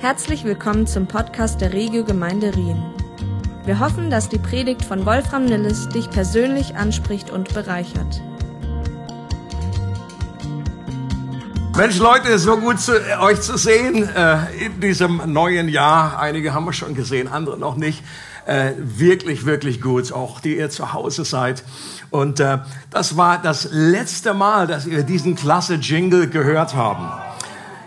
Herzlich willkommen zum Podcast der Regio Gemeinde Rien. Wir hoffen, dass die Predigt von Wolfram Nilles dich persönlich anspricht und bereichert. Mensch, Leute, so gut zu, äh, euch zu sehen äh, in diesem neuen Jahr. Einige haben wir schon gesehen, andere noch nicht. Äh, wirklich, wirklich gut, auch die ihr zu Hause seid. Und äh, das war das letzte Mal, dass wir diesen klasse Jingle gehört haben.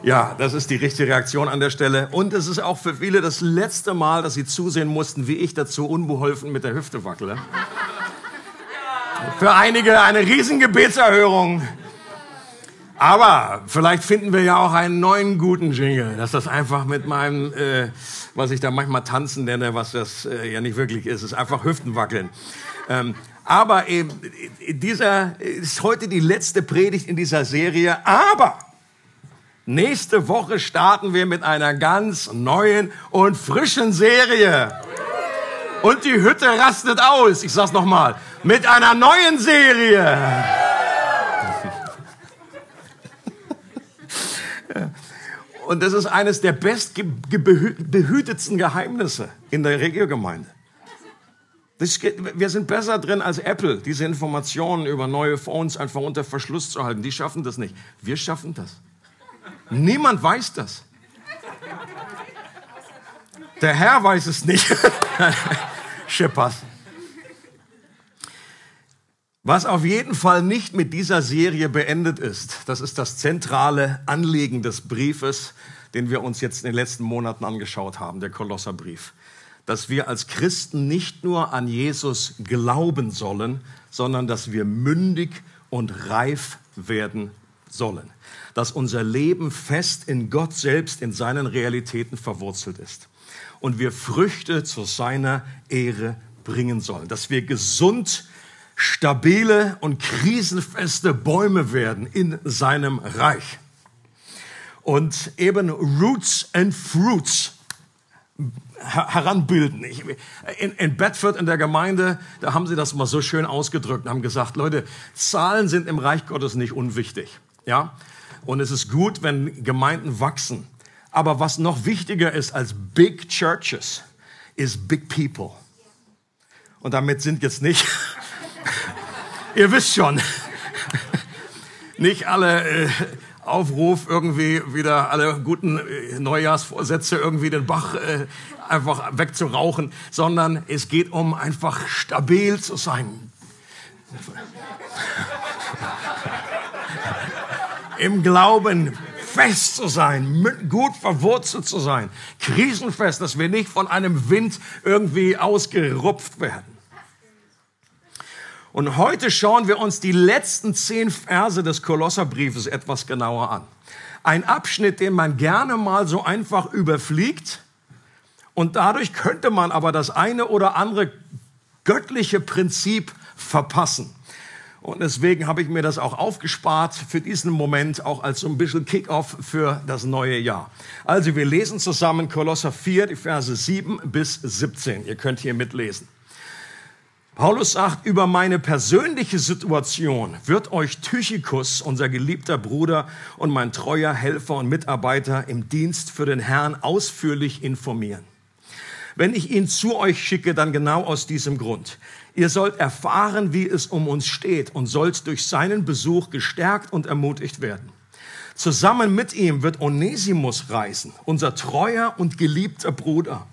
Ja, das ist die richtige Reaktion an der Stelle. Und es ist auch für viele das letzte Mal, dass sie zusehen mussten, wie ich dazu unbeholfen mit der Hüfte wackele. Für einige eine riesen Gebetserhörung. Aber vielleicht finden wir ja auch einen neuen guten Jingle, dass das einfach mit meinem, äh, was ich da manchmal tanzen nenne, was das äh, ja nicht wirklich ist, ist einfach Hüftenwackeln. Ähm, aber eben, dieser ist heute die letzte Predigt in dieser Serie. Aber Nächste Woche starten wir mit einer ganz neuen und frischen Serie. Und die Hütte rastet aus. Ich sag's nochmal. Mit einer neuen Serie. Und das ist eines der bestbehütetsten Geheimnisse in der Regiogemeinde. wir sind besser drin als Apple, diese Informationen über neue Phones einfach unter Verschluss zu halten. Die schaffen das nicht. Wir schaffen das. Niemand weiß das. Der Herr weiß es nicht. Schippers. Was auf jeden Fall nicht mit dieser Serie beendet ist, das ist das zentrale Anliegen des Briefes, den wir uns jetzt in den letzten Monaten angeschaut haben, der Kolosserbrief. Dass wir als Christen nicht nur an Jesus glauben sollen, sondern dass wir mündig und reif werden sollen dass unser Leben fest in Gott selbst, in seinen Realitäten verwurzelt ist. Und wir Früchte zu seiner Ehre bringen sollen. Dass wir gesund, stabile und krisenfeste Bäume werden in seinem Reich. Und eben Roots and Fruits heranbilden. in, Bedford in der Gemeinde, da haben sie das mal so schön ausgedrückt und haben gesagt, Leute, Zahlen sind im Reich Gottes nicht unwichtig. Ja, und es ist gut, wenn Gemeinden wachsen. Aber was noch wichtiger ist als Big Churches, ist Big People. Und damit sind jetzt nicht, ihr wisst schon, nicht alle äh, Aufruf irgendwie wieder alle guten äh, Neujahrsvorsätze irgendwie den Bach äh, einfach wegzurauchen, sondern es geht um einfach stabil zu sein im Glauben fest zu sein, gut verwurzelt zu sein, krisenfest, dass wir nicht von einem Wind irgendwie ausgerupft werden. Und heute schauen wir uns die letzten zehn Verse des Kolosserbriefes etwas genauer an. Ein Abschnitt, den man gerne mal so einfach überfliegt. Und dadurch könnte man aber das eine oder andere göttliche Prinzip verpassen. Und deswegen habe ich mir das auch aufgespart für diesen Moment, auch als so ein bisschen Kickoff für das neue Jahr. Also wir lesen zusammen Kolosser 4, die Verse 7 bis 17. Ihr könnt hier mitlesen. Paulus sagt, über meine persönliche Situation wird euch Tychikus, unser geliebter Bruder und mein treuer Helfer und Mitarbeiter im Dienst für den Herrn ausführlich informieren. Wenn ich ihn zu euch schicke, dann genau aus diesem Grund. Ihr sollt erfahren, wie es um uns steht und sollt durch seinen Besuch gestärkt und ermutigt werden. Zusammen mit ihm wird Onesimus reisen, unser treuer und geliebter Bruder,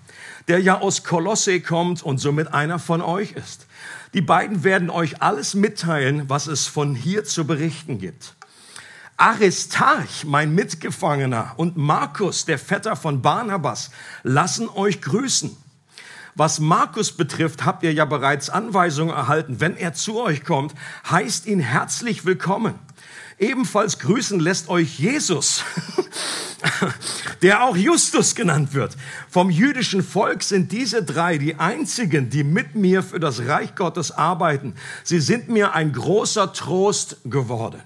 der ja aus Kolosse kommt und somit einer von euch ist. Die beiden werden euch alles mitteilen, was es von hier zu berichten gibt. Aristarch, mein Mitgefangener, und Markus, der Vetter von Barnabas, lassen euch grüßen. Was Markus betrifft, habt ihr ja bereits Anweisungen erhalten. Wenn er zu euch kommt, heißt ihn herzlich willkommen. Ebenfalls grüßen lässt euch Jesus, der auch Justus genannt wird. Vom jüdischen Volk sind diese drei die einzigen, die mit mir für das Reich Gottes arbeiten. Sie sind mir ein großer Trost geworden.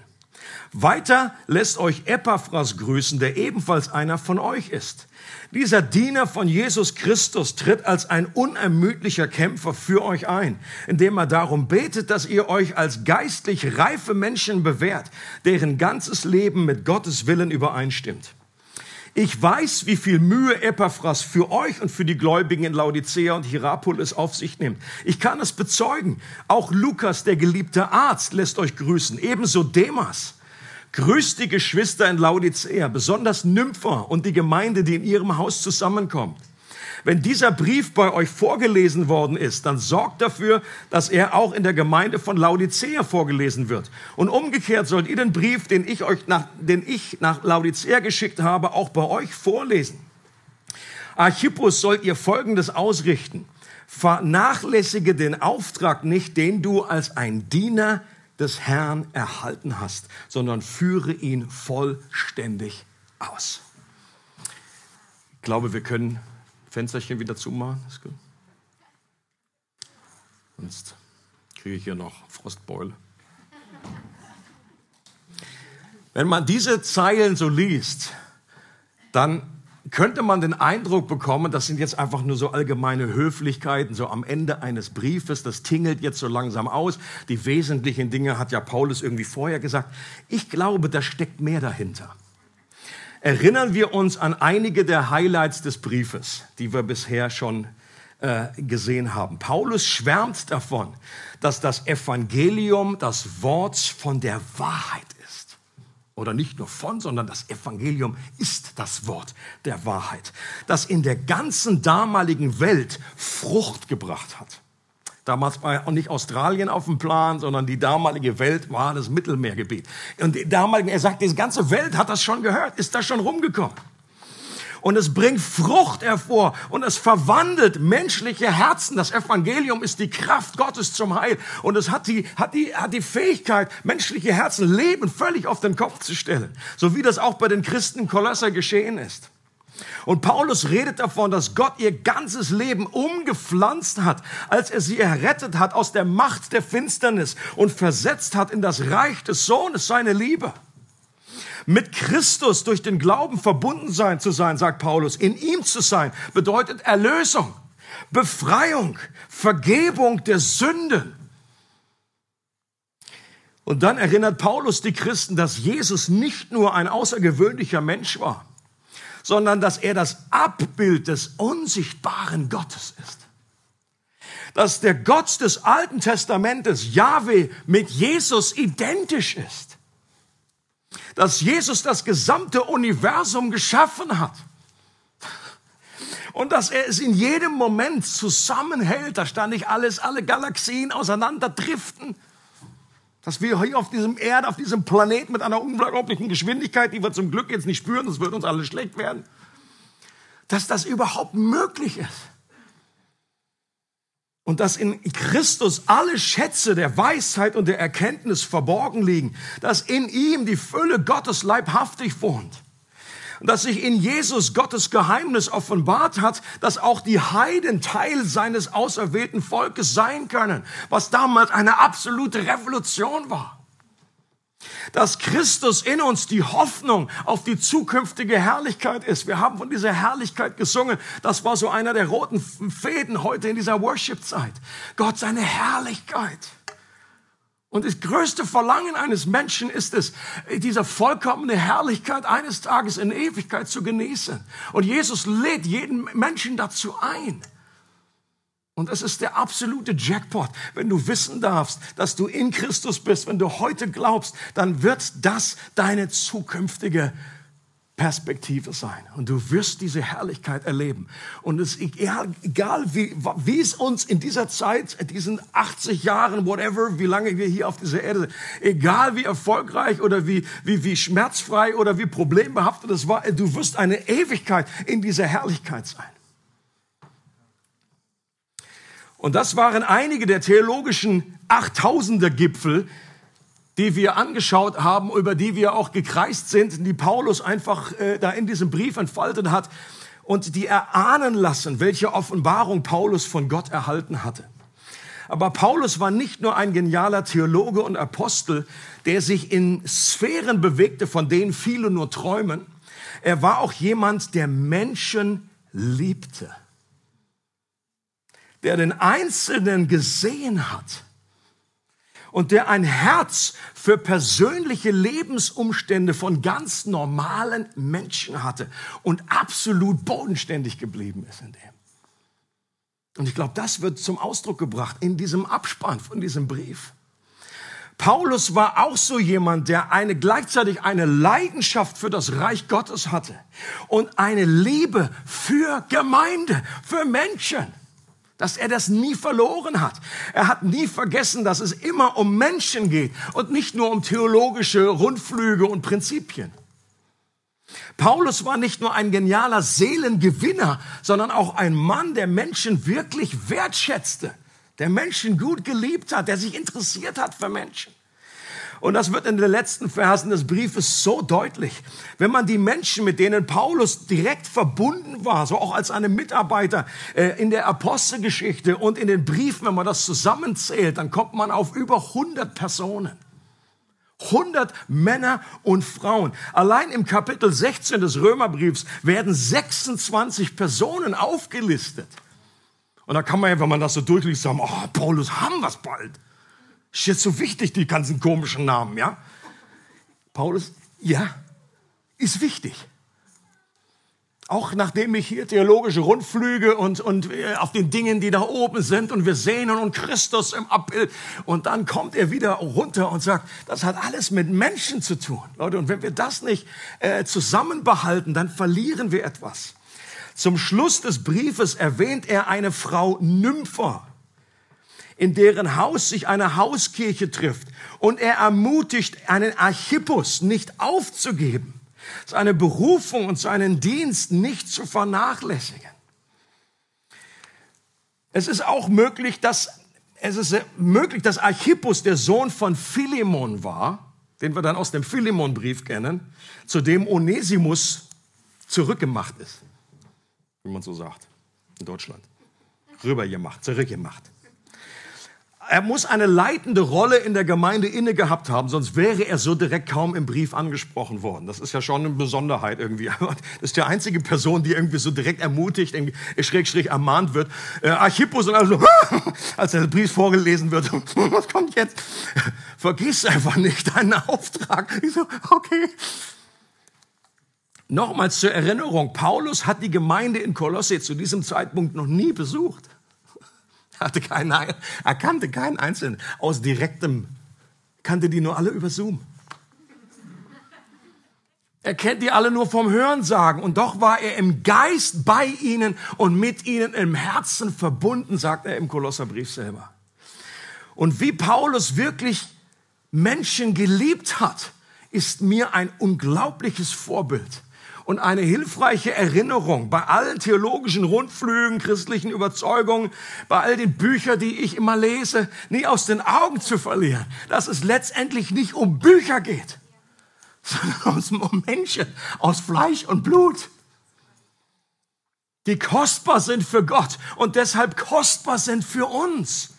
Weiter lässt euch Epaphras grüßen, der ebenfalls einer von euch ist. Dieser Diener von Jesus Christus tritt als ein unermüdlicher Kämpfer für euch ein, indem er darum betet, dass ihr euch als geistlich reife Menschen bewährt, deren ganzes Leben mit Gottes Willen übereinstimmt. Ich weiß, wie viel Mühe Epaphras für euch und für die Gläubigen in Laodicea und Hierapolis auf sich nimmt. Ich kann es bezeugen. Auch Lukas, der geliebte Arzt, lässt euch grüßen. Ebenso Demas. Grüßt die Geschwister in Laodicea, besonders Nympha und die Gemeinde, die in ihrem Haus zusammenkommt. Wenn dieser Brief bei euch vorgelesen worden ist, dann sorgt dafür, dass er auch in der Gemeinde von Laodicea vorgelesen wird. Und umgekehrt sollt ihr den Brief, den ich euch nach, den ich nach Laodicea geschickt habe, auch bei euch vorlesen. Archippus sollt ihr Folgendes ausrichten. Vernachlässige den Auftrag nicht, den du als ein Diener des Herrn erhalten hast, sondern führe ihn vollständig aus. Ich glaube, wir können Fensterchen wieder zumachen. Ist gut. Sonst kriege ich hier noch Frostbeule. Wenn man diese Zeilen so liest, dann könnte man den Eindruck bekommen, das sind jetzt einfach nur so allgemeine Höflichkeiten, so am Ende eines Briefes, das tingelt jetzt so langsam aus. Die wesentlichen Dinge hat ja Paulus irgendwie vorher gesagt. Ich glaube, da steckt mehr dahinter erinnern wir uns an einige der Highlights des Briefes, die wir bisher schon äh, gesehen haben. Paulus schwärmt davon, dass das Evangelium das Wort von der Wahrheit. Oder nicht nur von, sondern das Evangelium ist das Wort der Wahrheit, das in der ganzen damaligen Welt Frucht gebracht hat. Damals war auch nicht Australien auf dem Plan, sondern die damalige Welt war das Mittelmeergebiet. Und die damaligen, er sagt, die ganze Welt hat das schon gehört, ist da schon rumgekommen. Und es bringt Frucht hervor und es verwandelt menschliche Herzen. Das Evangelium ist die Kraft Gottes zum Heil. Und es hat die, hat die, hat die Fähigkeit, menschliche Herzen Leben völlig auf den Kopf zu stellen. So wie das auch bei den Christen Kolosser geschehen ist. Und Paulus redet davon, dass Gott ihr ganzes Leben umgepflanzt hat, als er sie errettet hat aus der Macht der Finsternis und versetzt hat in das Reich des Sohnes, seine Liebe. Mit Christus durch den Glauben verbunden sein zu sein, sagt Paulus, in ihm zu sein, bedeutet Erlösung, Befreiung, Vergebung der Sünden. Und dann erinnert Paulus die Christen, dass Jesus nicht nur ein außergewöhnlicher Mensch war, sondern dass er das Abbild des unsichtbaren Gottes ist. Dass der Gott des Alten Testamentes, Yahweh, mit Jesus identisch ist. Dass Jesus das gesamte Universum geschaffen hat. Und dass er es in jedem Moment zusammenhält, da stand nicht alles, alle Galaxien auseinanderdriften, dass wir hier auf diesem Erde, auf diesem Planeten mit einer unglaublichen Geschwindigkeit, die wir zum Glück jetzt nicht spüren, das wird uns alle schlecht werden, dass das überhaupt möglich ist. Und dass in Christus alle Schätze der Weisheit und der Erkenntnis verborgen liegen, dass in ihm die Fülle Gottes leibhaftig wohnt dass sich in Jesus Gottes Geheimnis offenbart hat, dass auch die Heiden Teil seines auserwählten Volkes sein können, was damals eine absolute Revolution war. Dass Christus in uns die Hoffnung auf die zukünftige Herrlichkeit ist. Wir haben von dieser Herrlichkeit gesungen. Das war so einer der roten Fäden heute in dieser Worship-Zeit. Gott, seine Herrlichkeit. Und das größte Verlangen eines Menschen ist es, diese vollkommene Herrlichkeit eines Tages in Ewigkeit zu genießen. Und Jesus lädt jeden Menschen dazu ein. Und es ist der absolute Jackpot. Wenn du wissen darfst, dass du in Christus bist, wenn du heute glaubst, dann wird das deine zukünftige Perspektive sein. Und du wirst diese Herrlichkeit erleben. Und es egal, egal wie, wie es uns in dieser Zeit, diesen 80 Jahren, whatever, wie lange wir hier auf dieser Erde sind, egal wie erfolgreich oder wie, wie, wie schmerzfrei oder wie problembehaftet es war, du wirst eine Ewigkeit in dieser Herrlichkeit sein. Und das waren einige der theologischen Achttausender Gipfel, die wir angeschaut haben, über die wir auch gekreist sind, die Paulus einfach äh, da in diesem Brief entfaltet hat und die erahnen lassen, welche Offenbarung Paulus von Gott erhalten hatte. Aber Paulus war nicht nur ein genialer Theologe und Apostel, der sich in Sphären bewegte, von denen viele nur träumen. Er war auch jemand, der Menschen liebte, der den Einzelnen gesehen hat und der ein Herz für persönliche Lebensumstände von ganz normalen Menschen hatte und absolut bodenständig geblieben ist in dem. Und ich glaube, das wird zum Ausdruck gebracht in diesem Abspann von diesem Brief. Paulus war auch so jemand, der eine gleichzeitig eine Leidenschaft für das Reich Gottes hatte und eine Liebe für Gemeinde, für Menschen dass er das nie verloren hat. Er hat nie vergessen, dass es immer um Menschen geht und nicht nur um theologische Rundflüge und Prinzipien. Paulus war nicht nur ein genialer Seelengewinner, sondern auch ein Mann, der Menschen wirklich wertschätzte, der Menschen gut geliebt hat, der sich interessiert hat für Menschen. Und das wird in den letzten Versen des Briefes so deutlich. Wenn man die Menschen, mit denen Paulus direkt verbunden war, so auch als eine Mitarbeiter äh, in der Apostelgeschichte und in den Briefen, wenn man das zusammenzählt, dann kommt man auf über 100 Personen. 100 Männer und Frauen. Allein im Kapitel 16 des Römerbriefs werden 26 Personen aufgelistet. Und da kann man ja, wenn man das so durchliest, sagen, oh, Paulus, haben wir es bald. Ist jetzt so wichtig, die ganzen komischen Namen, ja? Paulus, ja, ist wichtig. Auch nachdem ich hier theologische Rundflüge und, und äh, auf den Dingen, die da oben sind und wir sehen und Christus im Abbild und dann kommt er wieder runter und sagt, das hat alles mit Menschen zu tun. Leute, und wenn wir das nicht äh, zusammenbehalten, dann verlieren wir etwas. Zum Schluss des Briefes erwähnt er eine Frau Nympha in deren Haus sich eine Hauskirche trifft. Und er ermutigt einen Archippus nicht aufzugeben, seine Berufung und seinen Dienst nicht zu vernachlässigen. Es ist auch möglich, dass es ist möglich, dass Archippus der Sohn von Philemon war, den wir dann aus dem Philemon-Brief kennen, zu dem Onesimus zurückgemacht ist, wie man so sagt, in Deutschland. Rübergemacht, zurückgemacht. Er muss eine leitende Rolle in der Gemeinde inne gehabt haben, sonst wäre er so direkt kaum im Brief angesprochen worden. Das ist ja schon eine Besonderheit irgendwie. Das ist die einzige Person, die irgendwie so direkt ermutigt, schräg, schräg ermahnt wird. Äh, Archippus und also, als der Brief vorgelesen wird, was kommt jetzt? Vergiss einfach nicht deinen Auftrag. Ich so, okay. Nochmals zur Erinnerung, Paulus hat die Gemeinde in Kolosse zu diesem Zeitpunkt noch nie besucht. Hatte keinen, er kannte keinen Einzelnen aus direktem, kannte die nur alle über Zoom. Er kennt die alle nur vom Hörensagen und doch war er im Geist bei ihnen und mit ihnen im Herzen verbunden, sagt er im Kolosserbrief selber. Und wie Paulus wirklich Menschen geliebt hat, ist mir ein unglaubliches Vorbild und eine hilfreiche Erinnerung bei allen theologischen Rundflügen, christlichen Überzeugungen, bei all den Büchern, die ich immer lese, nie aus den Augen zu verlieren, dass es letztendlich nicht um Bücher geht, sondern um Menschen aus Fleisch und Blut, die kostbar sind für Gott und deshalb kostbar sind für uns.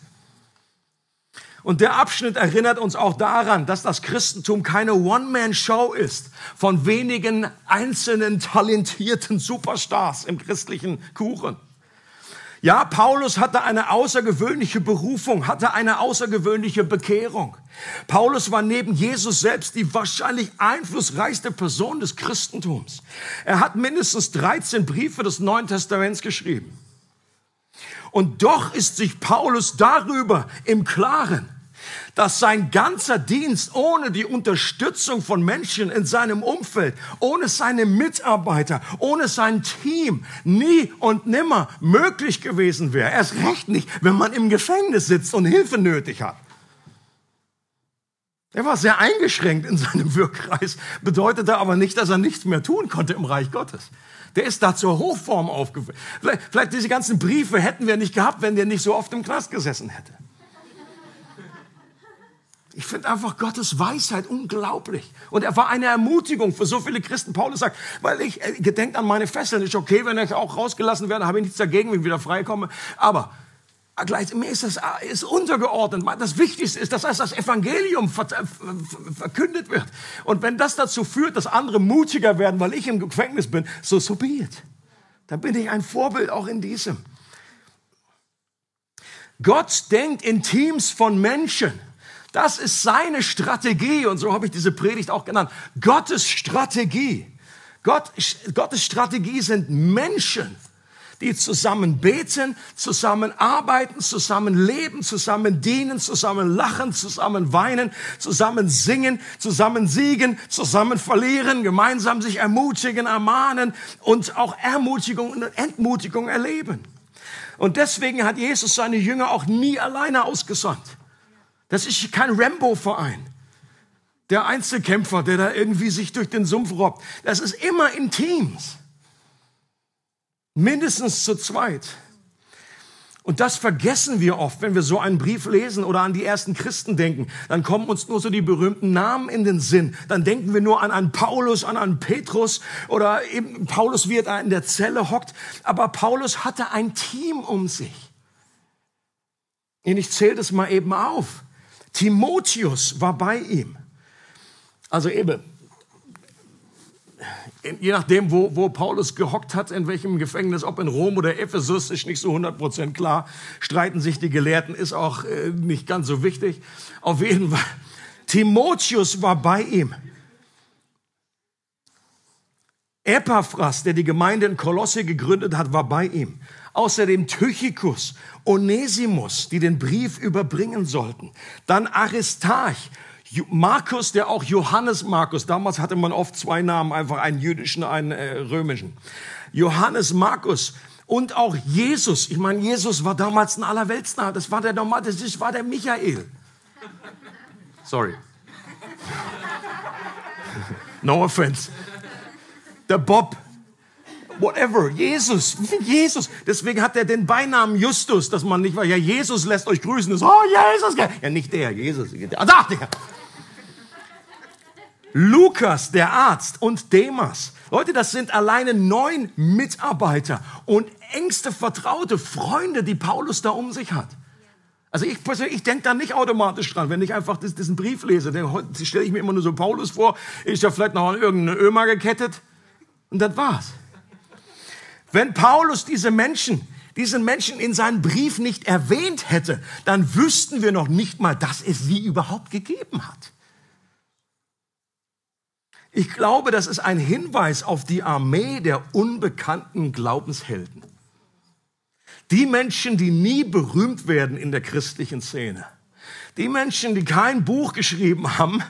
Und der Abschnitt erinnert uns auch daran, dass das Christentum keine One-Man-Show ist von wenigen einzelnen talentierten Superstars im christlichen Kuchen. Ja, Paulus hatte eine außergewöhnliche Berufung, hatte eine außergewöhnliche Bekehrung. Paulus war neben Jesus selbst die wahrscheinlich einflussreichste Person des Christentums. Er hat mindestens 13 Briefe des Neuen Testaments geschrieben. Und doch ist sich Paulus darüber im Klaren, dass sein ganzer Dienst ohne die Unterstützung von Menschen in seinem Umfeld, ohne seine Mitarbeiter, ohne sein Team nie und nimmer möglich gewesen wäre. Erst recht nicht, wenn man im Gefängnis sitzt und Hilfe nötig hat. Er war sehr eingeschränkt in seinem Wirkkreis, bedeutete aber nicht, dass er nichts mehr tun konnte im Reich Gottes. Der ist da zur Hochform aufgefallen. Vielleicht, vielleicht diese ganzen Briefe hätten wir nicht gehabt, wenn der nicht so oft im Knast gesessen hätte. Ich finde einfach Gottes Weisheit unglaublich. Und er war eine Ermutigung für so viele Christen. Paulus sagt, weil ich äh, gedenkt an meine Fesseln. Ist okay, wenn ich auch rausgelassen werde, habe ich nichts dagegen, wenn ich wieder freikomme. Aber äh, gleich, mir ist das äh, ist untergeordnet. Das Wichtigste ist, dass das Evangelium verkündet wird. Und wenn das dazu führt, dass andere mutiger werden, weil ich im Gefängnis bin, so so be it. Dann bin ich ein Vorbild auch in diesem. Gott denkt in Teams von Menschen Das ist seine Strategie und so habe ich diese Predigt auch genannt. Gottes Strategie. Gott, Gottes Strategie sind Menschen, die zusammen beten, zusammen arbeiten, zusammen leben, zusammen dienen, zusammen lachen, zusammen weinen, zusammen singen, zusammen siegen, zusammen verlieren, gemeinsam sich ermutigen, ermahnen und auch Ermutigung und Entmutigung erleben. Und deswegen hat Jesus seine Jünger auch nie alleine ausgesandt. Das ist kein Rambo-Verein. Der Einzelkämpfer, der da irgendwie sich durch den Sumpf robbt. Das ist immer in Teams. Mindestens zu zweit. Und das vergessen wir oft, wenn wir so einen Brief lesen oder an die ersten Christen denken. Dann kommen uns nur so die berühmten Namen in den Sinn. Dann denken wir nur an einen Paulus, an einen Petrus oder eben Paulus, wie er in der Zelle hockt. Aber Paulus hatte ein Team um sich. Und ich zähle das mal eben auf. Timotheus war bei ihm. Also eben, je nachdem, wo, wo Paulus gehockt hat, in welchem Gefängnis, ob in Rom oder Ephesus, ist nicht so 100% klar. Streiten sich die Gelehrten, ist auch äh, nicht ganz so wichtig. Auf jeden Fall, Timotheus war bei ihm. Epaphras, der die Gemeinde in Kolosse gegründet hat, war bei ihm. Außerdem Tychicus, Onesimus, die den Brief überbringen sollten. Dann Aristarch, Markus, der auch Johannes Markus, damals hatte man oft zwei Namen, einfach einen jüdischen, einen äh, römischen. Johannes Markus und auch Jesus. Ich meine, Jesus war damals ein Allerweltsnah. Das war der normal, das war der Michael. Sorry. No offense. Der Bob. Whatever. Jesus. Jesus. Deswegen hat er den Beinamen Justus, dass man nicht war. Ja, Jesus lässt euch grüßen. Das, oh, Jesus. Ja, nicht der. Jesus. Ah, da, der. Lukas, der Arzt und Demas. Leute, das sind alleine neun Mitarbeiter und engste Vertraute, Freunde, die Paulus da um sich hat. Also ich persönlich, ich denke da nicht automatisch dran, wenn ich einfach diesen Brief lese. Dann stelle ich mir immer nur so Paulus vor, ist ja vielleicht noch an irgendeine Öma gekettet und das war's. Wenn Paulus diese Menschen, diesen Menschen in seinem Brief nicht erwähnt hätte, dann wüssten wir noch nicht mal, dass es sie überhaupt gegeben hat. Ich glaube, das ist ein Hinweis auf die Armee der unbekannten Glaubenshelden. Die Menschen, die nie berühmt werden in der christlichen Szene. Die Menschen, die kein Buch geschrieben haben,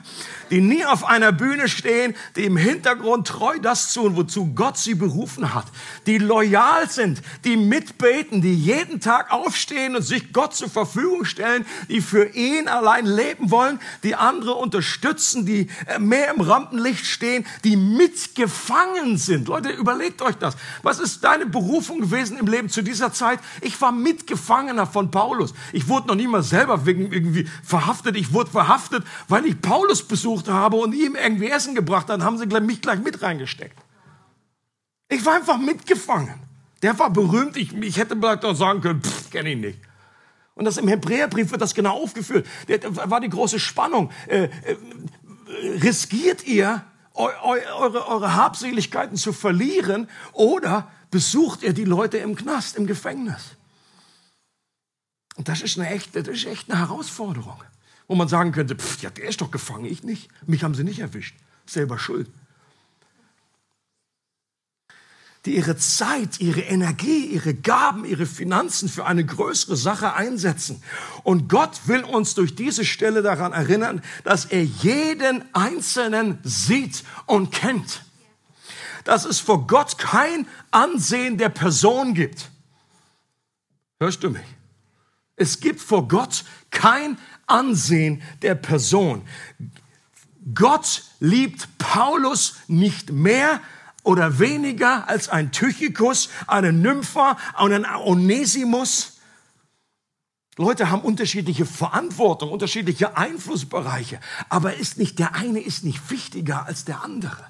die nie auf einer Bühne stehen, die im Hintergrund treu das tun, wozu Gott sie berufen hat, die loyal sind, die mitbeten, die jeden Tag aufstehen und sich Gott zur Verfügung stellen, die für ihn allein leben wollen, die andere unterstützen, die äh, mehr im Rampenlicht stehen, die mitgefangen sind. Leute, überlegt euch das. Was ist deine Berufung gewesen im Leben zu dieser Zeit? Ich war Mitgefangener von Paulus. Ich wurde noch nie mal selber wegen irgendwie verhaftet. Ich wurde verhaftet, weil ich Paulus besucht habe und ihm irgendwie Essen gebracht hat, haben sie mich gleich mit reingesteckt. Ich war einfach mitgefangen. Der war berühmt. Ich, ich hätte vielleicht auch sagen können, kenne ihn nicht. Und das im Hebräerbrief wird das genau aufgeführt. Da war die große Spannung. Äh, äh, riskiert ihr, eu, eu, eure, eure Habseligkeiten zu verlieren oder besucht ihr die Leute im Knast, im Gefängnis? Und das ist eine echte, das ist echt eine Herausforderung wo man sagen könnte, pff, ja, der ist doch gefangen, ich nicht. Mich haben sie nicht erwischt. Selber schuld. Die ihre Zeit, ihre Energie, ihre Gaben, ihre Finanzen für eine größere Sache einsetzen. Und Gott will uns durch diese Stelle daran erinnern, dass er jeden Einzelnen sieht und kennt. Dass es vor Gott kein Ansehen der Person gibt. Hörst du mich? Es gibt vor Gott kein Ansehen der Person. Gott liebt Paulus nicht mehr oder weniger als ein Tychikus, einen Nympha, einen Onesimus. Leute haben unterschiedliche Verantwortung, unterschiedliche Einflussbereiche, aber ist nicht der eine ist nicht wichtiger als der andere.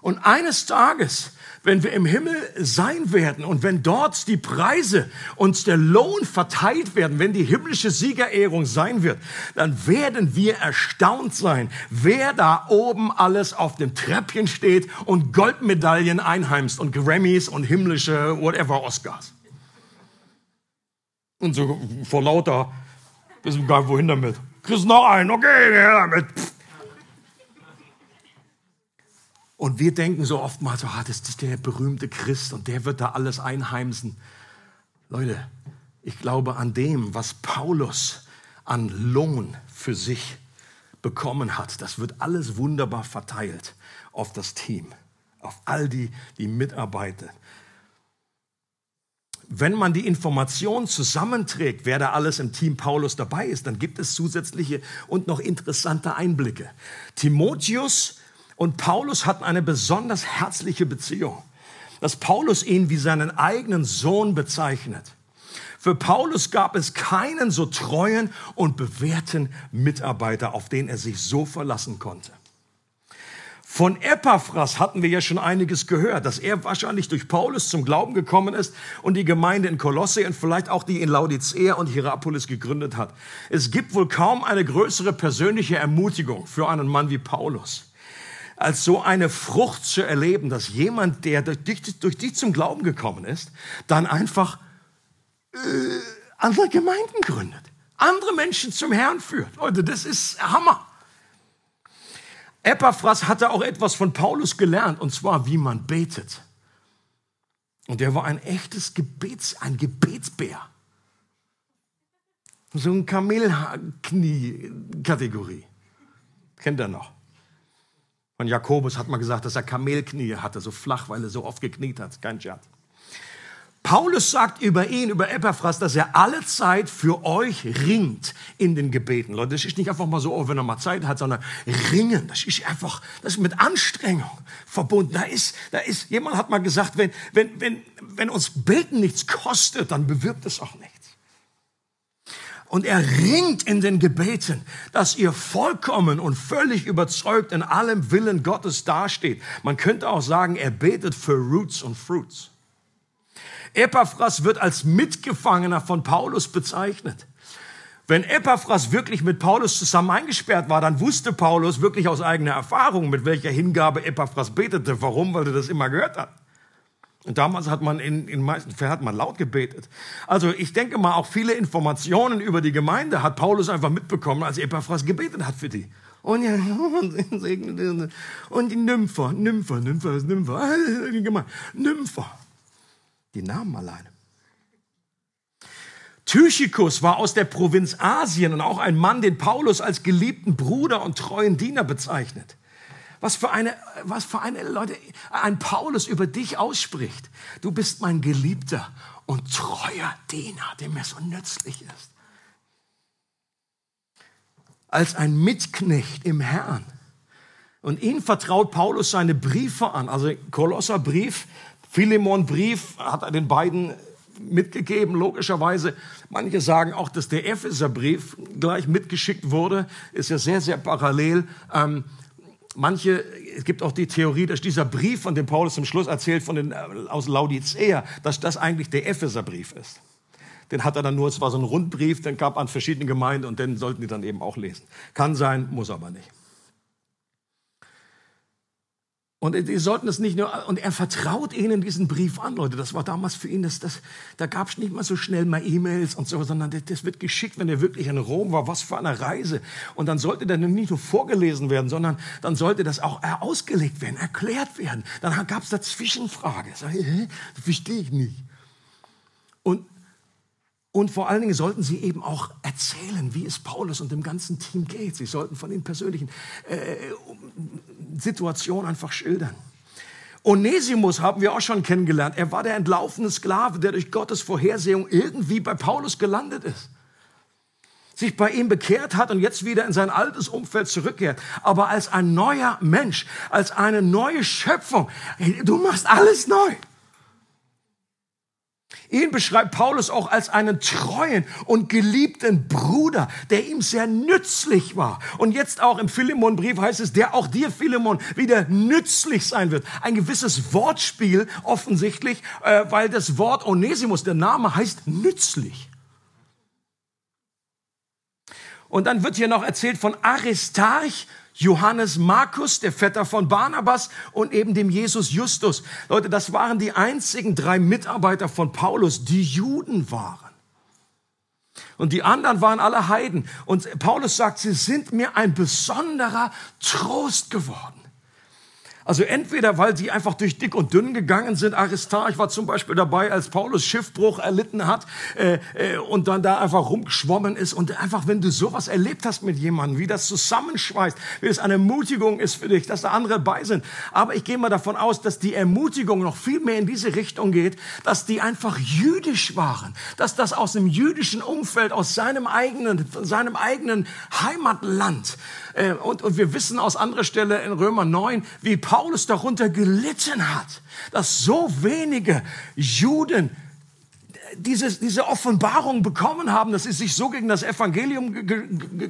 Und eines Tages, wenn wir im Himmel sein werden und wenn dort die Preise und der Lohn verteilt werden, wenn die himmlische Siegerehrung sein wird, dann werden wir erstaunt sein, wer da oben alles auf dem Treppchen steht und Goldmedaillen einheimst und Grammys und himmlische whatever Oscars. Und so vor lauter, wissen gar wohin damit. Kriegst noch einen, okay, her damit. Und wir denken so oftmals, oh, das ist der berühmte Christ und der wird da alles einheimsen. Leute, ich glaube an dem, was Paulus an Lohn für sich bekommen hat. Das wird alles wunderbar verteilt auf das Team, auf all die, die mitarbeiten. Wenn man die Informationen zusammenträgt, wer da alles im Team Paulus dabei ist, dann gibt es zusätzliche und noch interessante Einblicke. Timotheus und Paulus hatten eine besonders herzliche Beziehung, dass Paulus ihn wie seinen eigenen Sohn bezeichnet. Für Paulus gab es keinen so treuen und bewährten Mitarbeiter, auf den er sich so verlassen konnte. Von Epaphras hatten wir ja schon einiges gehört, dass er wahrscheinlich durch Paulus zum Glauben gekommen ist und die Gemeinde in Kolosse und vielleicht auch die in Laodicea und Hierapolis gegründet hat. Es gibt wohl kaum eine größere persönliche Ermutigung für einen Mann wie Paulus, als so eine Frucht zu erleben, dass jemand, der durch dich, durch dich zum Glauben gekommen ist, dann einfach äh, andere Gemeinden gründet, andere Menschen zum Herrn führt. Leute, das ist Hammer. Epaphras hatte auch etwas von Paulus gelernt, und zwar, wie man betet. Und er war ein echtes Gebets, ein Gebetsbär. So ein Kamelknie-Kategorie. Kennt er noch? Von Jakobus hat man gesagt, dass er Kamelknie hatte, so flach, weil er so oft gekniet hat. Kein Scherz. Paulus sagt über ihn, über Epaphras, dass er alle Zeit für euch ringt in den Gebeten. Leute, das ist nicht einfach mal so, oh, wenn er mal Zeit hat, sondern ringen. Das ist einfach, das ist mit Anstrengung verbunden. Da ist, da ist, jemand hat mal gesagt, wenn, wenn, wenn, wenn uns Beten nichts kostet, dann bewirkt es auch nichts. Und er ringt in den Gebeten, dass ihr vollkommen und völlig überzeugt in allem Willen Gottes dasteht. Man könnte auch sagen, er betet für Roots und Fruits. Epaphras wird als Mitgefangener von Paulus bezeichnet. Wenn Epaphras wirklich mit Paulus zusammen eingesperrt war, dann wusste Paulus wirklich aus eigener Erfahrung, mit welcher Hingabe Epaphras betete. Warum? Weil er das immer gehört hat. Und damals hat man in, in meisten Fällen hat man laut gebetet. Also ich denke mal, auch viele Informationen über die Gemeinde hat Paulus einfach mitbekommen, als Epaphras gebetet hat für die. Und ja, und die Nympher, Nympher, Nympher, Nympher, Nympher. Die Namen alleine. Tychikus war aus der Provinz Asien und auch ein Mann, den Paulus als geliebten Bruder und treuen Diener bezeichnet. Was für eine, was für eine, Leute, ein Paulus über dich ausspricht. Du bist mein geliebter und treuer Diener, der mir so nützlich ist. Als ein Mitknecht im Herrn. Und ihn vertraut Paulus seine Briefe an. Also Kolosserbrief Philemon Brief hat er den beiden mitgegeben, logischerweise. Manche sagen auch, dass der Epheserbrief gleich mitgeschickt wurde, ist ja sehr, sehr parallel. Ähm, manche, es gibt auch die Theorie, dass dieser Brief, von dem Paulus zum Schluss erzählt, von den, äh, aus Laodicea, dass das eigentlich der Epheserbrief ist. Den hat er dann nur, es war so ein Rundbrief, den gab an verschiedene Gemeinden und den sollten die dann eben auch lesen. Kann sein, muss aber nicht. Und die sollten es nicht nur, und er vertraut ihnen diesen Brief an, Leute. Das war damals für ihn, das, das, da gab es nicht mal so schnell mal E-Mails und so, sondern das, das, wird geschickt, wenn er wirklich in Rom war. Was für eine Reise. Und dann sollte der nicht nur vorgelesen werden, sondern dann sollte das auch ausgelegt werden, erklärt werden. Dann gab es da Zwischenfrage. Sag ich, hä? Verstehe ich nicht. Und und vor allen Dingen sollten sie eben auch erzählen, wie es Paulus und dem ganzen Team geht. Sie sollten von den persönlichen äh, Situationen einfach schildern. Onesimus haben wir auch schon kennengelernt. Er war der entlaufene Sklave, der durch Gottes Vorhersehung irgendwie bei Paulus gelandet ist. Sich bei ihm bekehrt hat und jetzt wieder in sein altes Umfeld zurückkehrt. Aber als ein neuer Mensch, als eine neue Schöpfung. Du machst alles neu. Ihn beschreibt Paulus auch als einen treuen und geliebten Bruder, der ihm sehr nützlich war. Und jetzt auch im Philemon-Brief heißt es, der auch dir, Philemon, wieder nützlich sein wird. Ein gewisses Wortspiel offensichtlich, äh, weil das Wort Onesimus, der Name heißt nützlich. Und dann wird hier noch erzählt von Aristarch, Johannes Markus, der Vetter von Barnabas und eben dem Jesus Justus. Leute, das waren die einzigen drei Mitarbeiter von Paulus, die Juden waren. Und die anderen waren alle Heiden. Und Paulus sagt, sie sind mir ein besonderer Trost geworden. Also entweder, weil sie einfach durch dick und dünn gegangen sind. Aristarch war zum Beispiel dabei, als Paulus Schiffbruch erlitten hat äh, äh, und dann da einfach rumgeschwommen ist. Und einfach, wenn du sowas erlebt hast mit jemandem, wie das zusammenschweißt, wie es eine Ermutigung ist für dich, dass da andere bei sind. Aber ich gehe mal davon aus, dass die Ermutigung noch viel mehr in diese Richtung geht, dass die einfach jüdisch waren. Dass das aus dem jüdischen Umfeld, aus seinem eigenen, seinem eigenen Heimatland. Äh, und, und wir wissen aus anderer Stelle in Römer 9, wie Paulus Paulus darunter gelitten hat, dass so wenige Juden diese, diese Offenbarung bekommen haben, dass sie sich so gegen das Evangelium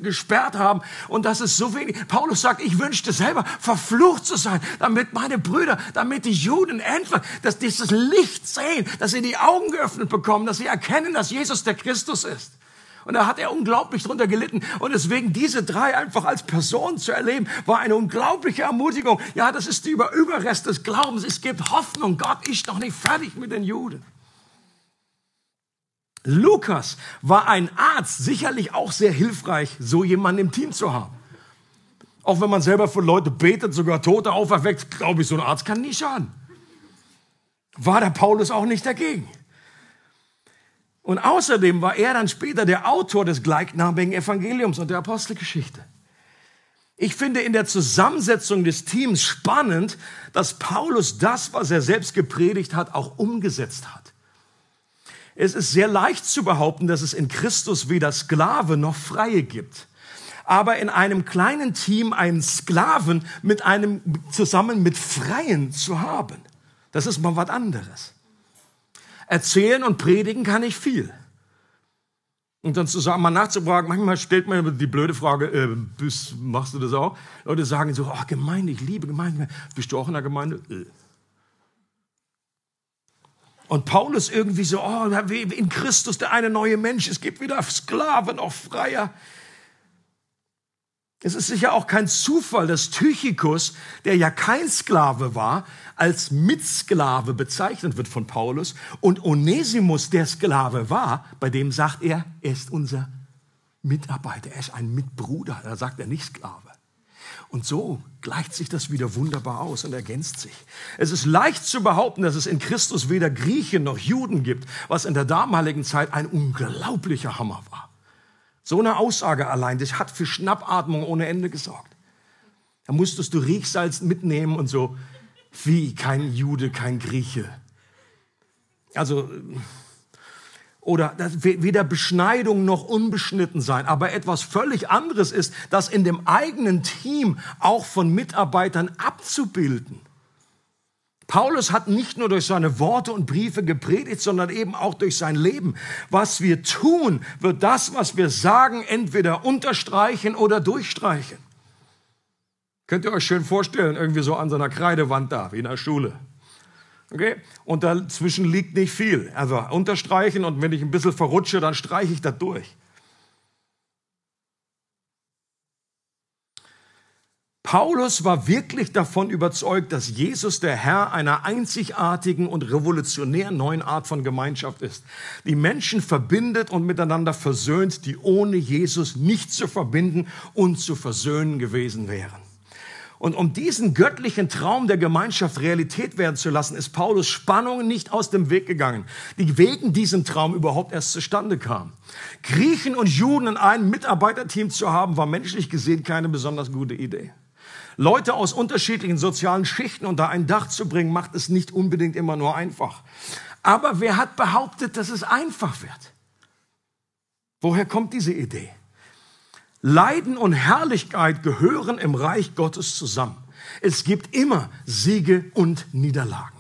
gesperrt haben und dass es so wenig. Paulus sagt, ich wünschte selber verflucht zu sein, damit meine Brüder, damit die Juden endlich, dass dieses Licht sehen, dass sie die Augen geöffnet bekommen, dass sie erkennen, dass Jesus der Christus ist. Und da hat er unglaublich drunter gelitten. Und deswegen diese drei einfach als Person zu erleben, war eine unglaubliche Ermutigung. Ja, das ist die Überrest des Glaubens. Es gibt Hoffnung. Gott ist noch nicht fertig mit den Juden. Lukas war ein Arzt, sicherlich auch sehr hilfreich, so jemanden im Team zu haben. Auch wenn man selber für Leute betet, sogar Tote auferweckt, glaube ich, so ein Arzt kann nie schaden. War der Paulus auch nicht dagegen. Und außerdem war er dann später der Autor des gleichnamigen Evangeliums und der Apostelgeschichte. Ich finde in der Zusammensetzung des Teams spannend, dass Paulus das, was er selbst gepredigt hat, auch umgesetzt hat. Es ist sehr leicht zu behaupten, dass es in Christus weder Sklave noch Freie gibt. Aber in einem kleinen Team einen Sklaven mit einem, zusammen mit Freien zu haben, das ist mal was anderes. Erzählen und predigen kann ich viel. Und dann zusammen mal nachzufragen, manchmal stellt man die blöde Frage, äh, bist, machst du das auch? Leute sagen so, ach Gemeinde, ich liebe Gemeinde. Bist du auch in der Gemeinde? Äh. Und Paulus irgendwie so, oh, in Christus der eine neue Mensch, es gibt weder Sklaven noch Freier. Es ist sicher auch kein Zufall, dass Tychikus, der ja kein Sklave war, als Mitsklave bezeichnet wird von Paulus. Und Onesimus, der Sklave war, bei dem sagt er, er ist unser Mitarbeiter, er ist ein Mitbruder. Da sagt er nicht Sklave. Und so gleicht sich das wieder wunderbar aus und ergänzt sich. Es ist leicht zu behaupten, dass es in Christus weder Griechen noch Juden gibt, was in der damaligen Zeit ein unglaublicher Hammer war. So eine Aussage allein, das hat für Schnappatmung ohne Ende gesorgt. Da musstest du Riechsalz mitnehmen und so, wie kein Jude, kein Grieche. Also, oder weder Beschneidung noch unbeschnitten sein. Aber etwas völlig anderes ist, das in dem eigenen Team auch von Mitarbeitern abzubilden. Paulus hat nicht nur durch seine Worte und Briefe gepredigt, sondern eben auch durch sein Leben. Was wir tun, wird das, was wir sagen, entweder unterstreichen oder durchstreichen. Könnt ihr euch schön vorstellen, irgendwie so an so einer Kreidewand da, wie in der Schule. Okay? Und dazwischen liegt nicht viel. Also unterstreichen und wenn ich ein bisschen verrutsche, dann streiche ich das durch. Paulus war wirklich davon überzeugt, dass Jesus der Herr einer einzigartigen und revolutionären neuen Art von Gemeinschaft ist, die Menschen verbindet und miteinander versöhnt, die ohne Jesus nicht zu verbinden und zu versöhnen gewesen wären. Und um diesen göttlichen Traum der Gemeinschaft Realität werden zu lassen, ist Paulus Spannungen nicht aus dem Weg gegangen, die wegen diesem Traum überhaupt erst zustande kamen. Griechen und Juden in einem Mitarbeiterteam zu haben, war menschlich gesehen keine besonders gute Idee. Leute aus unterschiedlichen sozialen Schichten unter ein Dach zu bringen, macht es nicht unbedingt immer nur einfach. Aber wer hat behauptet, dass es einfach wird? Woher kommt diese Idee? Leiden und Herrlichkeit gehören im Reich Gottes zusammen. Es gibt immer Siege und Niederlagen.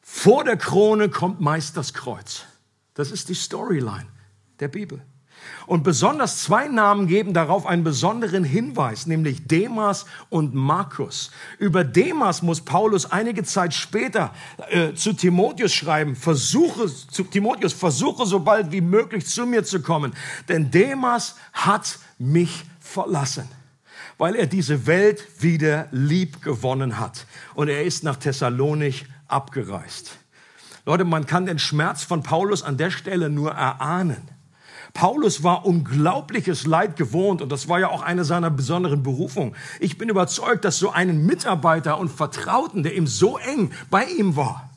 Vor der Krone kommt meist das Kreuz. Das ist die Storyline der Bibel. Und besonders zwei Namen geben darauf einen besonderen Hinweis, nämlich Demas und Markus. Über Demas muss Paulus einige Zeit später äh, zu Timotheus schreiben, versuche, zu Timotheus, versuche so bald wie möglich zu mir zu kommen, denn Demas hat mich verlassen weil er diese Welt wieder lieb gewonnen hat. Und er ist nach Thessalonich abgereist. Leute, man kann den Schmerz von Paulus an der Stelle nur erahnen. Paulus war unglaubliches Leid gewohnt und das war ja auch eine seiner besonderen Berufungen. Ich bin überzeugt, dass so einen Mitarbeiter und Vertrauten, der ihm so eng bei ihm war,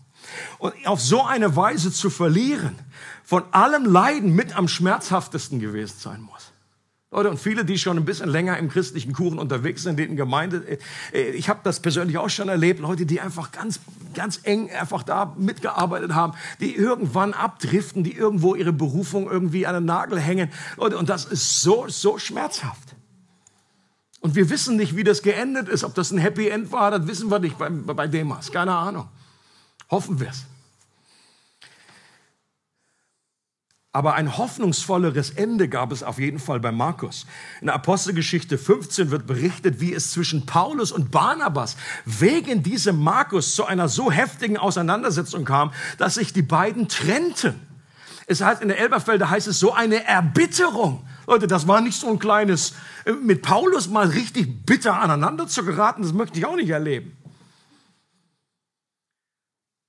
und auf so eine Weise zu verlieren, von allem Leiden mit am schmerzhaftesten gewesen sein muss. Leute, und viele, die schon ein bisschen länger im christlichen Kuchen unterwegs sind, in Gemeinde, äh, äh, ich habe das persönlich auch schon erlebt, Leute, die einfach ganz, ganz eng einfach da mitgearbeitet haben, die irgendwann abdriften, die irgendwo ihre Berufung irgendwie an den Nagel hängen. Leute, und das ist so, so schmerzhaft. Und wir wissen nicht, wie das geendet ist, ob das ein Happy End war, das wissen wir nicht bei, bei Demas, keine Ahnung. Hoffen wir es. Aber ein hoffnungsvolleres Ende gab es auf jeden Fall bei Markus. In der Apostelgeschichte 15 wird berichtet, wie es zwischen Paulus und Barnabas wegen diesem Markus zu einer so heftigen Auseinandersetzung kam, dass sich die beiden trennten. Es heißt in der Elberfelder heißt es so eine Erbitterung. Leute, das war nicht so ein kleines, mit Paulus mal richtig bitter aneinander zu geraten, das möchte ich auch nicht erleben.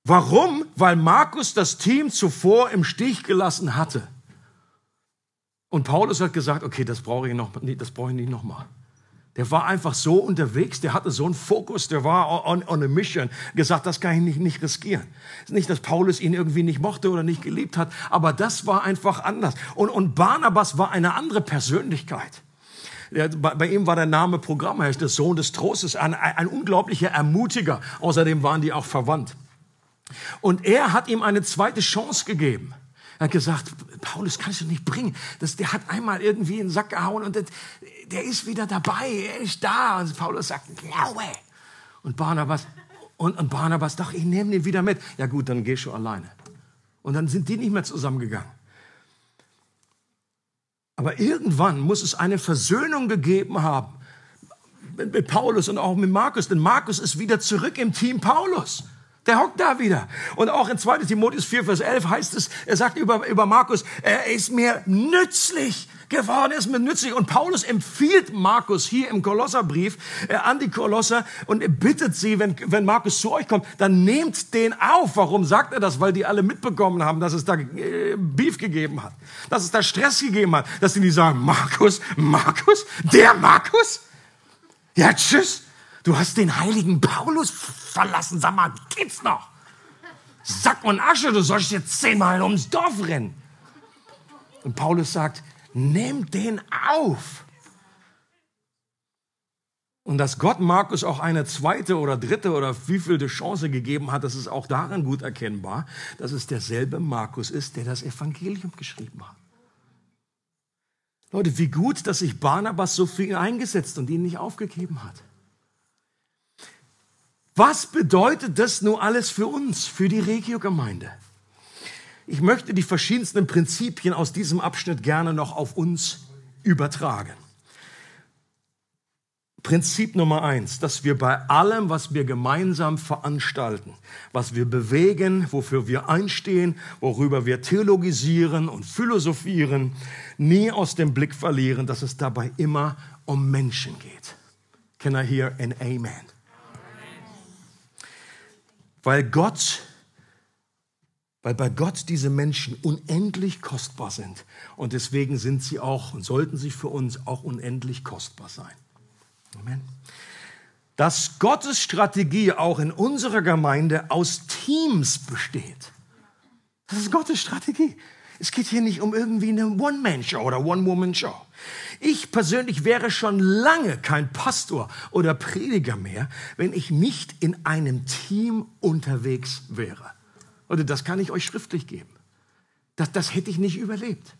Warum? Weil Markus das Team zuvor im Stich gelassen hatte. Und Paulus hat gesagt, okay, das brauche ich noch, nee, das brauche ich nicht nochmal. Der war einfach so unterwegs, der hatte so einen Fokus, der war on, on a mission, gesagt, das kann ich nicht, nicht riskieren. Nicht, dass Paulus ihn irgendwie nicht mochte oder nicht geliebt hat, aber das war einfach anders. Und, und Barnabas war eine andere Persönlichkeit. Der, bei, bei, ihm war der Name Programm, er ist der Sohn des Trostes, ein, ein, ein unglaublicher Ermutiger. Außerdem waren die auch verwandt. Und er hat ihm eine zweite Chance gegeben. Er hat gesagt, Paulus kannst du nicht bringen. Das, der hat einmal irgendwie in den Sack gehauen und das, der ist wieder dabei, er ist da. Und Paulus sagt, glaube. Und Barnabas, und, und Barnabas, doch, ich nehme den wieder mit. Ja gut, dann geh schon alleine. Und dann sind die nicht mehr zusammengegangen. Aber irgendwann muss es eine Versöhnung gegeben haben mit Paulus und auch mit Markus, denn Markus ist wieder zurück im Team Paulus. Der hockt da wieder. Und auch in 2 Timotheus 4, Vers 11 heißt es, er sagt über, über Markus, er ist mir nützlich geworden, er ist mir nützlich. Und Paulus empfiehlt Markus hier im Kolosserbrief äh, an die Kolosser und bittet sie, wenn, wenn Markus zu euch kommt, dann nehmt den auf. Warum sagt er das? Weil die alle mitbekommen haben, dass es da äh, Beef gegeben hat, dass es da Stress gegeben hat, dass sie nicht sagen, Markus, Markus, der Markus? Ja, tschüss. Du hast den heiligen Paulus verlassen. Sag mal, geht's noch? Sack und Asche, du sollst jetzt zehnmal ums Dorf rennen. Und Paulus sagt, nimm den auf. Und dass Gott Markus auch eine zweite oder dritte oder wievielte Chance gegeben hat, das ist auch daran gut erkennbar, dass es derselbe Markus ist, der das Evangelium geschrieben hat. Leute, wie gut, dass sich Barnabas so ihn eingesetzt und ihn nicht aufgegeben hat. Was bedeutet das nun alles für uns, für die Regio-Gemeinde? Ich möchte die verschiedensten Prinzipien aus diesem Abschnitt gerne noch auf uns übertragen. Prinzip Nummer eins, dass wir bei allem, was wir gemeinsam veranstalten, was wir bewegen, wofür wir einstehen, worüber wir theologisieren und philosophieren, nie aus dem Blick verlieren, dass es dabei immer um Menschen geht. Can I hear an Amen? Weil Gott, weil bei Gott diese Menschen unendlich kostbar sind. Und deswegen sind sie auch und sollten sie für uns auch unendlich kostbar sein. Amen. Dass Gottes Strategie auch in unserer Gemeinde aus Teams besteht. Das ist Gottes Strategie. Es geht hier nicht um irgendwie eine One-Man-Show oder One-Woman-Show. Ich persönlich wäre schon lange kein Pastor oder Prediger mehr, wenn ich nicht in einem Team unterwegs wäre. Oder das kann ich euch schriftlich geben. Das, das hätte ich nicht überlebt.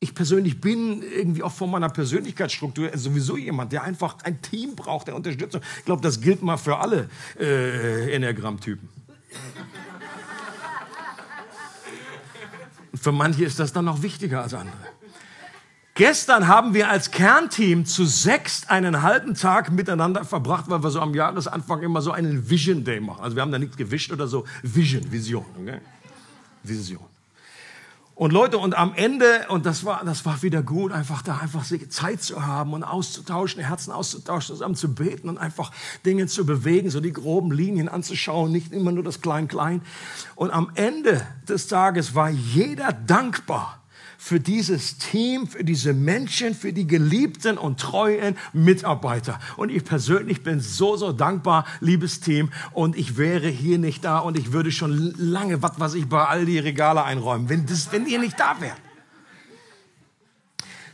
Ich persönlich bin irgendwie auch von meiner Persönlichkeitsstruktur sowieso jemand, der einfach ein Team braucht, der Unterstützung. Ich glaube, das gilt mal für alle äh, Enneagramm-Typen. Für manche ist das dann noch wichtiger als andere. Gestern haben wir als Kernteam zu sechs einen halben Tag miteinander verbracht, weil wir so am Jahresanfang immer so einen Vision Day machen. Also wir haben da nichts gewischt oder so. Vision, Vision. Okay? Vision. Und Leute, und am Ende, und das war, das war wieder gut, einfach da einfach Zeit zu haben und auszutauschen, Herzen auszutauschen, zusammen zu beten und einfach Dinge zu bewegen, so die groben Linien anzuschauen, nicht immer nur das Klein-Klein. Und am Ende des Tages war jeder dankbar für dieses Team, für diese Menschen, für die geliebten und treuen Mitarbeiter. Und ich persönlich bin so, so dankbar, liebes Team. Und ich wäre hier nicht da und ich würde schon lange, was weiß ich, bei all die Regale einräumen, wenn, das, wenn ihr nicht da wärt.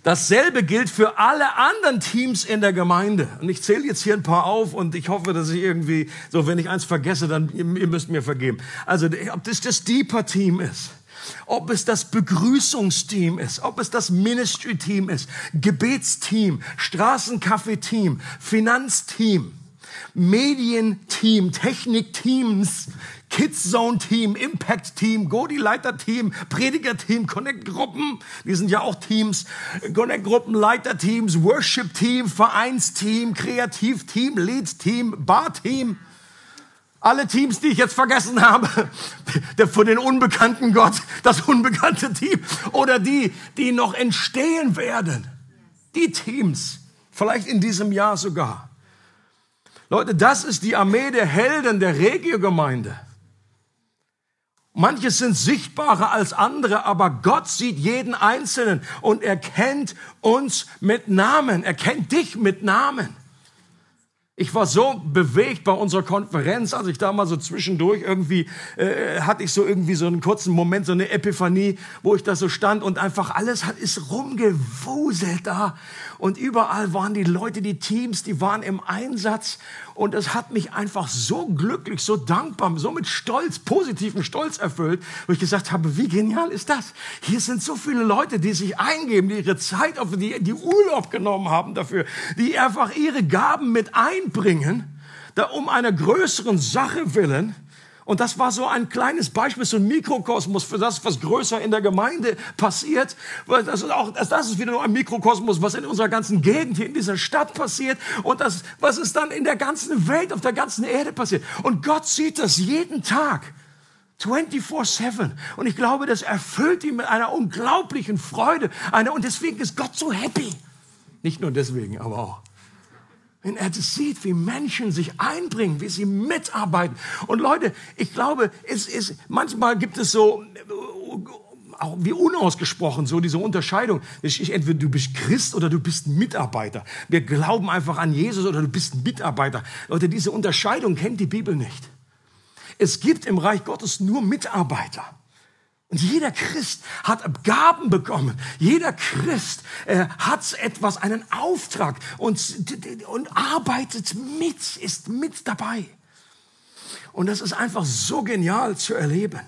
Dasselbe gilt für alle anderen Teams in der Gemeinde. Und ich zähle jetzt hier ein paar auf und ich hoffe, dass ich irgendwie, so wenn ich eins vergesse, dann ihr, müsst mir vergeben. Also ob das das Deeper-Team ist, ob es das Begrüßungsteam ist, ob es das Ministry-Team ist, Gebetsteam, Straßencafé-Team, Finanzteam, Medienteam, Technikteams, Kids Zone Team, Impact Team, Godi Leiter Team, Prediger Team, Connect Gruppen, die sind ja auch Teams, Connect Gruppen, Leiter Teams, Worship Team, Vereinsteam, Kreativteam, Lead Team, Bar Team. Alle Teams, die ich jetzt vergessen habe, der von den unbekannten Gott, das unbekannte Team oder die, die noch entstehen werden. Die Teams, vielleicht in diesem Jahr sogar. Leute, das ist die Armee der Helden der Regiogemeinde. Manche sind sichtbarer als andere, aber Gott sieht jeden Einzelnen und er kennt uns mit Namen. Er kennt dich mit Namen. Ich war so bewegt bei unserer Konferenz, als ich da mal so zwischendurch irgendwie, äh, hatte ich so irgendwie so einen kurzen Moment, so eine Epiphanie, wo ich da so stand und einfach alles hat, ist rumgewuselt da. Und überall waren die Leute, die Teams, die waren im Einsatz. Und es hat mich einfach so glücklich, so dankbar, so mit Stolz, positivem Stolz erfüllt, wo ich gesagt habe, wie genial ist das? Hier sind so viele Leute, die sich eingeben, die ihre Zeit auf, die, die Urlaub genommen haben dafür, die einfach ihre Gaben mit einbringen, da um einer größeren Sache willen, und das war so ein kleines Beispiel, so ein Mikrokosmos für das, was größer in der Gemeinde passiert. Das ist, auch, das ist wieder nur ein Mikrokosmos, was in unserer ganzen Gegend hier in dieser Stadt passiert und das, was ist dann in der ganzen Welt, auf der ganzen Erde passiert. Und Gott sieht das jeden Tag. 24-7. Und ich glaube, das erfüllt ihn mit einer unglaublichen Freude. Und deswegen ist Gott so happy. Nicht nur deswegen, aber auch. Wenn er das sieht, wie Menschen sich einbringen, wie sie mitarbeiten. Und Leute, ich glaube, es ist, manchmal gibt es so, auch wie unausgesprochen, so diese Unterscheidung. Entweder du bist Christ oder du bist Mitarbeiter. Wir glauben einfach an Jesus oder du bist Mitarbeiter. Leute, diese Unterscheidung kennt die Bibel nicht. Es gibt im Reich Gottes nur Mitarbeiter. Und jeder Christ hat Gaben bekommen. Jeder Christ äh, hat etwas, einen Auftrag und, und arbeitet mit, ist mit dabei. Und das ist einfach so genial zu erleben.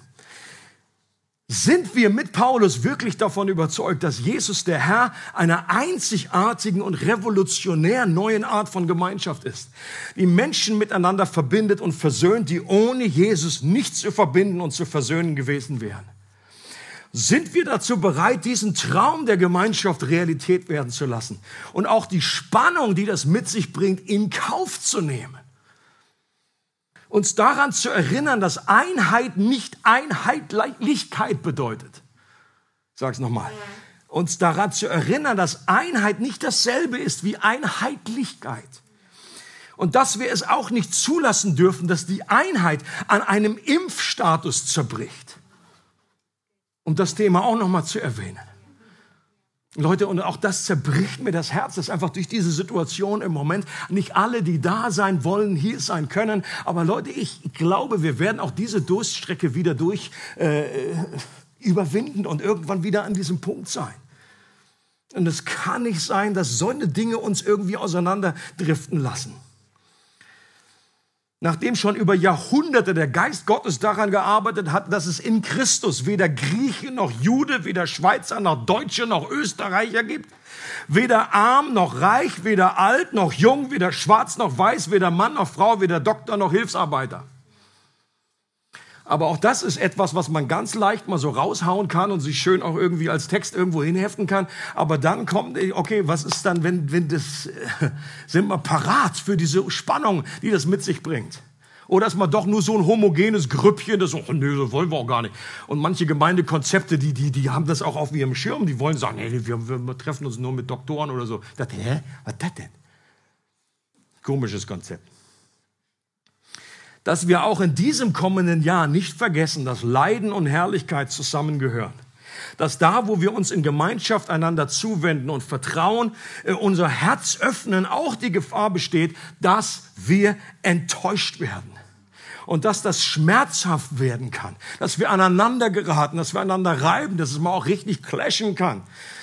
Sind wir mit Paulus wirklich davon überzeugt, dass Jesus der Herr einer einzigartigen und revolutionär neuen Art von Gemeinschaft ist, die Menschen miteinander verbindet und versöhnt, die ohne Jesus nicht zu verbinden und zu versöhnen gewesen wären? Sind wir dazu bereit, diesen Traum der Gemeinschaft Realität werden zu lassen und auch die Spannung, die das mit sich bringt, in Kauf zu nehmen? Uns daran zu erinnern, dass Einheit nicht Einheitlichkeit bedeutet. Es nochmal. Uns daran zu erinnern, dass Einheit nicht dasselbe ist wie Einheitlichkeit. Und dass wir es auch nicht zulassen dürfen, dass die Einheit an einem Impfstatus zerbricht um das Thema auch nochmal zu erwähnen. Leute, und auch das zerbricht mir das Herz, dass einfach durch diese Situation im Moment nicht alle, die da sein wollen, hier sein können. Aber Leute, ich glaube, wir werden auch diese Durststrecke wieder durch äh, überwinden und irgendwann wieder an diesem Punkt sein. Und es kann nicht sein, dass solche Dinge uns irgendwie auseinanderdriften lassen. Nachdem schon über Jahrhunderte der Geist Gottes daran gearbeitet hat, dass es in Christus weder Grieche noch Jude, weder Schweizer noch Deutsche noch Österreicher gibt, weder arm noch reich, weder alt noch jung, weder schwarz noch weiß, weder Mann noch Frau, weder Doktor noch Hilfsarbeiter. Aber auch das ist etwas, was man ganz leicht mal so raushauen kann und sich schön auch irgendwie als Text irgendwo hinheften kann. Aber dann kommt, okay, was ist dann, wenn, wenn das, sind wir parat für diese Spannung, die das mit sich bringt? Oder ist man doch nur so ein homogenes Grüppchen, das oh, nö, so wollen wir auch gar nicht. Und manche Gemeindekonzepte, die, die, die haben das auch auf ihrem Schirm, die wollen sagen, nee, wir, wir, treffen uns nur mit Doktoren oder so. Ich dachte, hä, was das denn? Komisches Konzept. Dass wir auch in diesem kommenden Jahr nicht vergessen, dass Leiden und Herrlichkeit zusammengehören dass da, wo wir uns in Gemeinschaft einander zuwenden und vertrauen, äh, unser Herz öffnen, auch die Gefahr besteht, dass wir enttäuscht werden. Und dass das schmerzhaft werden kann, dass wir aneinander geraten, dass wir einander reiben, dass es mal auch richtig clashen kann.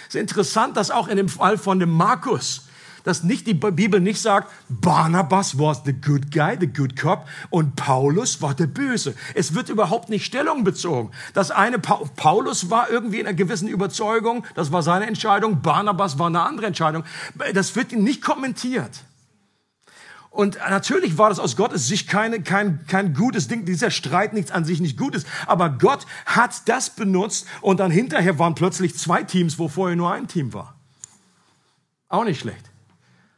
Es ist interessant, dass auch in dem Fall von dem Markus, dass nicht die Bibel nicht sagt, Barnabas was the good guy, the good cop und Paulus war der Böse. Es wird überhaupt nicht Stellung bezogen. Das eine, Paulus war irgendwie in einer gewissen Überzeugung, das war seine Entscheidung, Barnabas war eine andere Entscheidung. Das wird nicht kommentiert. Und natürlich war das aus Gottes Sicht keine, kein, kein gutes Ding. Dieser Streit nichts an sich nicht gut ist. Aber Gott hat das benutzt und dann hinterher waren plötzlich zwei Teams, wo vorher nur ein Team war. Auch nicht schlecht.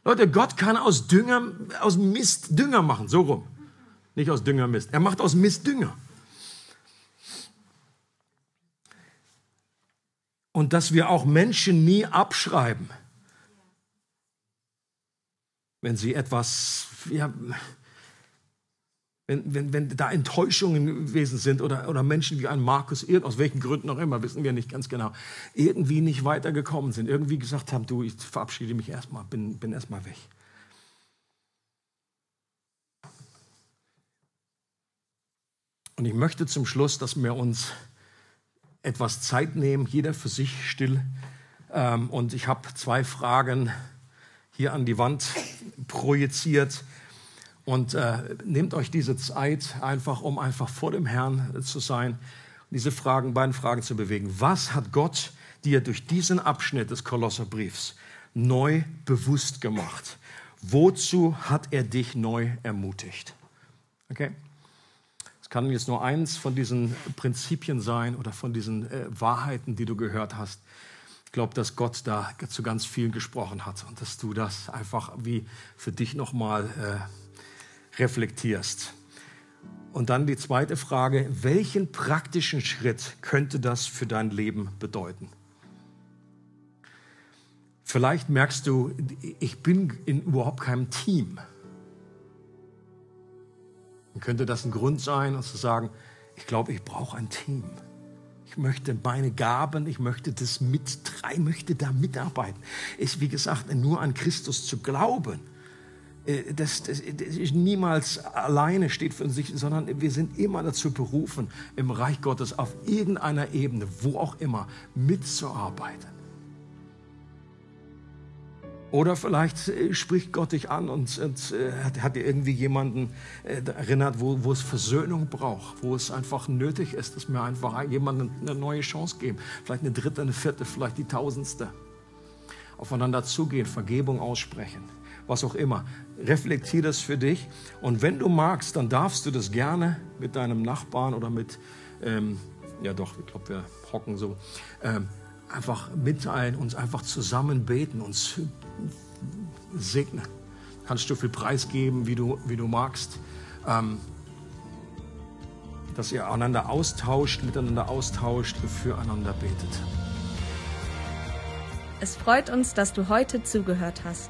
Leute, Gott kann aus Dünger, aus Mist Dünger machen, so rum. Nicht aus Dünger Mist. Er macht aus Mist Dünger. Und dass wir auch Menschen nie abschreiben, wenn sie etwas, ja, wenn, wenn, wenn da Enttäuschungen gewesen sind oder, oder Menschen wie ein Markus, aus welchen Gründen auch immer, wissen wir nicht ganz genau, irgendwie nicht weitergekommen sind, irgendwie gesagt haben, du, ich verabschiede mich erstmal, bin, bin erstmal weg. Und ich möchte zum Schluss, dass wir uns etwas Zeit nehmen, jeder für sich still. Ähm, und ich habe zwei Fragen hier an die Wand projiziert und äh, nehmt euch diese Zeit einfach, um einfach vor dem Herrn äh, zu sein diese Fragen, beiden Fragen zu bewegen. Was hat Gott dir durch diesen Abschnitt des Kolosserbriefs neu bewusst gemacht? Wozu hat er dich neu ermutigt? Okay? Es kann jetzt nur eins von diesen Prinzipien sein oder von diesen äh, Wahrheiten, die du gehört hast. Ich glaube, dass Gott da zu ganz vielen gesprochen hat und dass du das einfach wie für dich nochmal äh, reflektierst. Und dann die zweite Frage, welchen praktischen Schritt könnte das für dein Leben bedeuten? Vielleicht merkst du, ich bin in überhaupt keinem Team. Dann könnte das ein Grund sein, um zu sagen, ich glaube, ich brauche ein Team. Ich möchte meine Gaben, ich möchte das mittreiben, möchte da mitarbeiten. Ist, wie gesagt, nur an Christus zu glauben das, das, das ist niemals alleine steht für sich, sondern wir sind immer dazu berufen, im Reich Gottes auf irgendeiner Ebene, wo auch immer, mitzuarbeiten. Oder vielleicht äh, spricht Gott dich an und, und äh, hat, hat dir irgendwie jemanden äh, erinnert, wo, wo es Versöhnung braucht, wo es einfach nötig ist, dass wir einfach jemandem eine neue Chance geben. Vielleicht eine dritte, eine vierte, vielleicht die tausendste. Aufeinander zugehen, Vergebung aussprechen was auch immer. Reflektier das für dich. Und wenn du magst, dann darfst du das gerne mit deinem Nachbarn oder mit, ähm, ja doch, ich glaube, wir hocken so, ähm, einfach mitteilen, uns einfach zusammen beten, uns segnen. Kannst du viel Preis geben, wie du, wie du magst. Ähm, dass ihr einander austauscht, miteinander austauscht, füreinander betet. Es freut uns, dass du heute zugehört hast.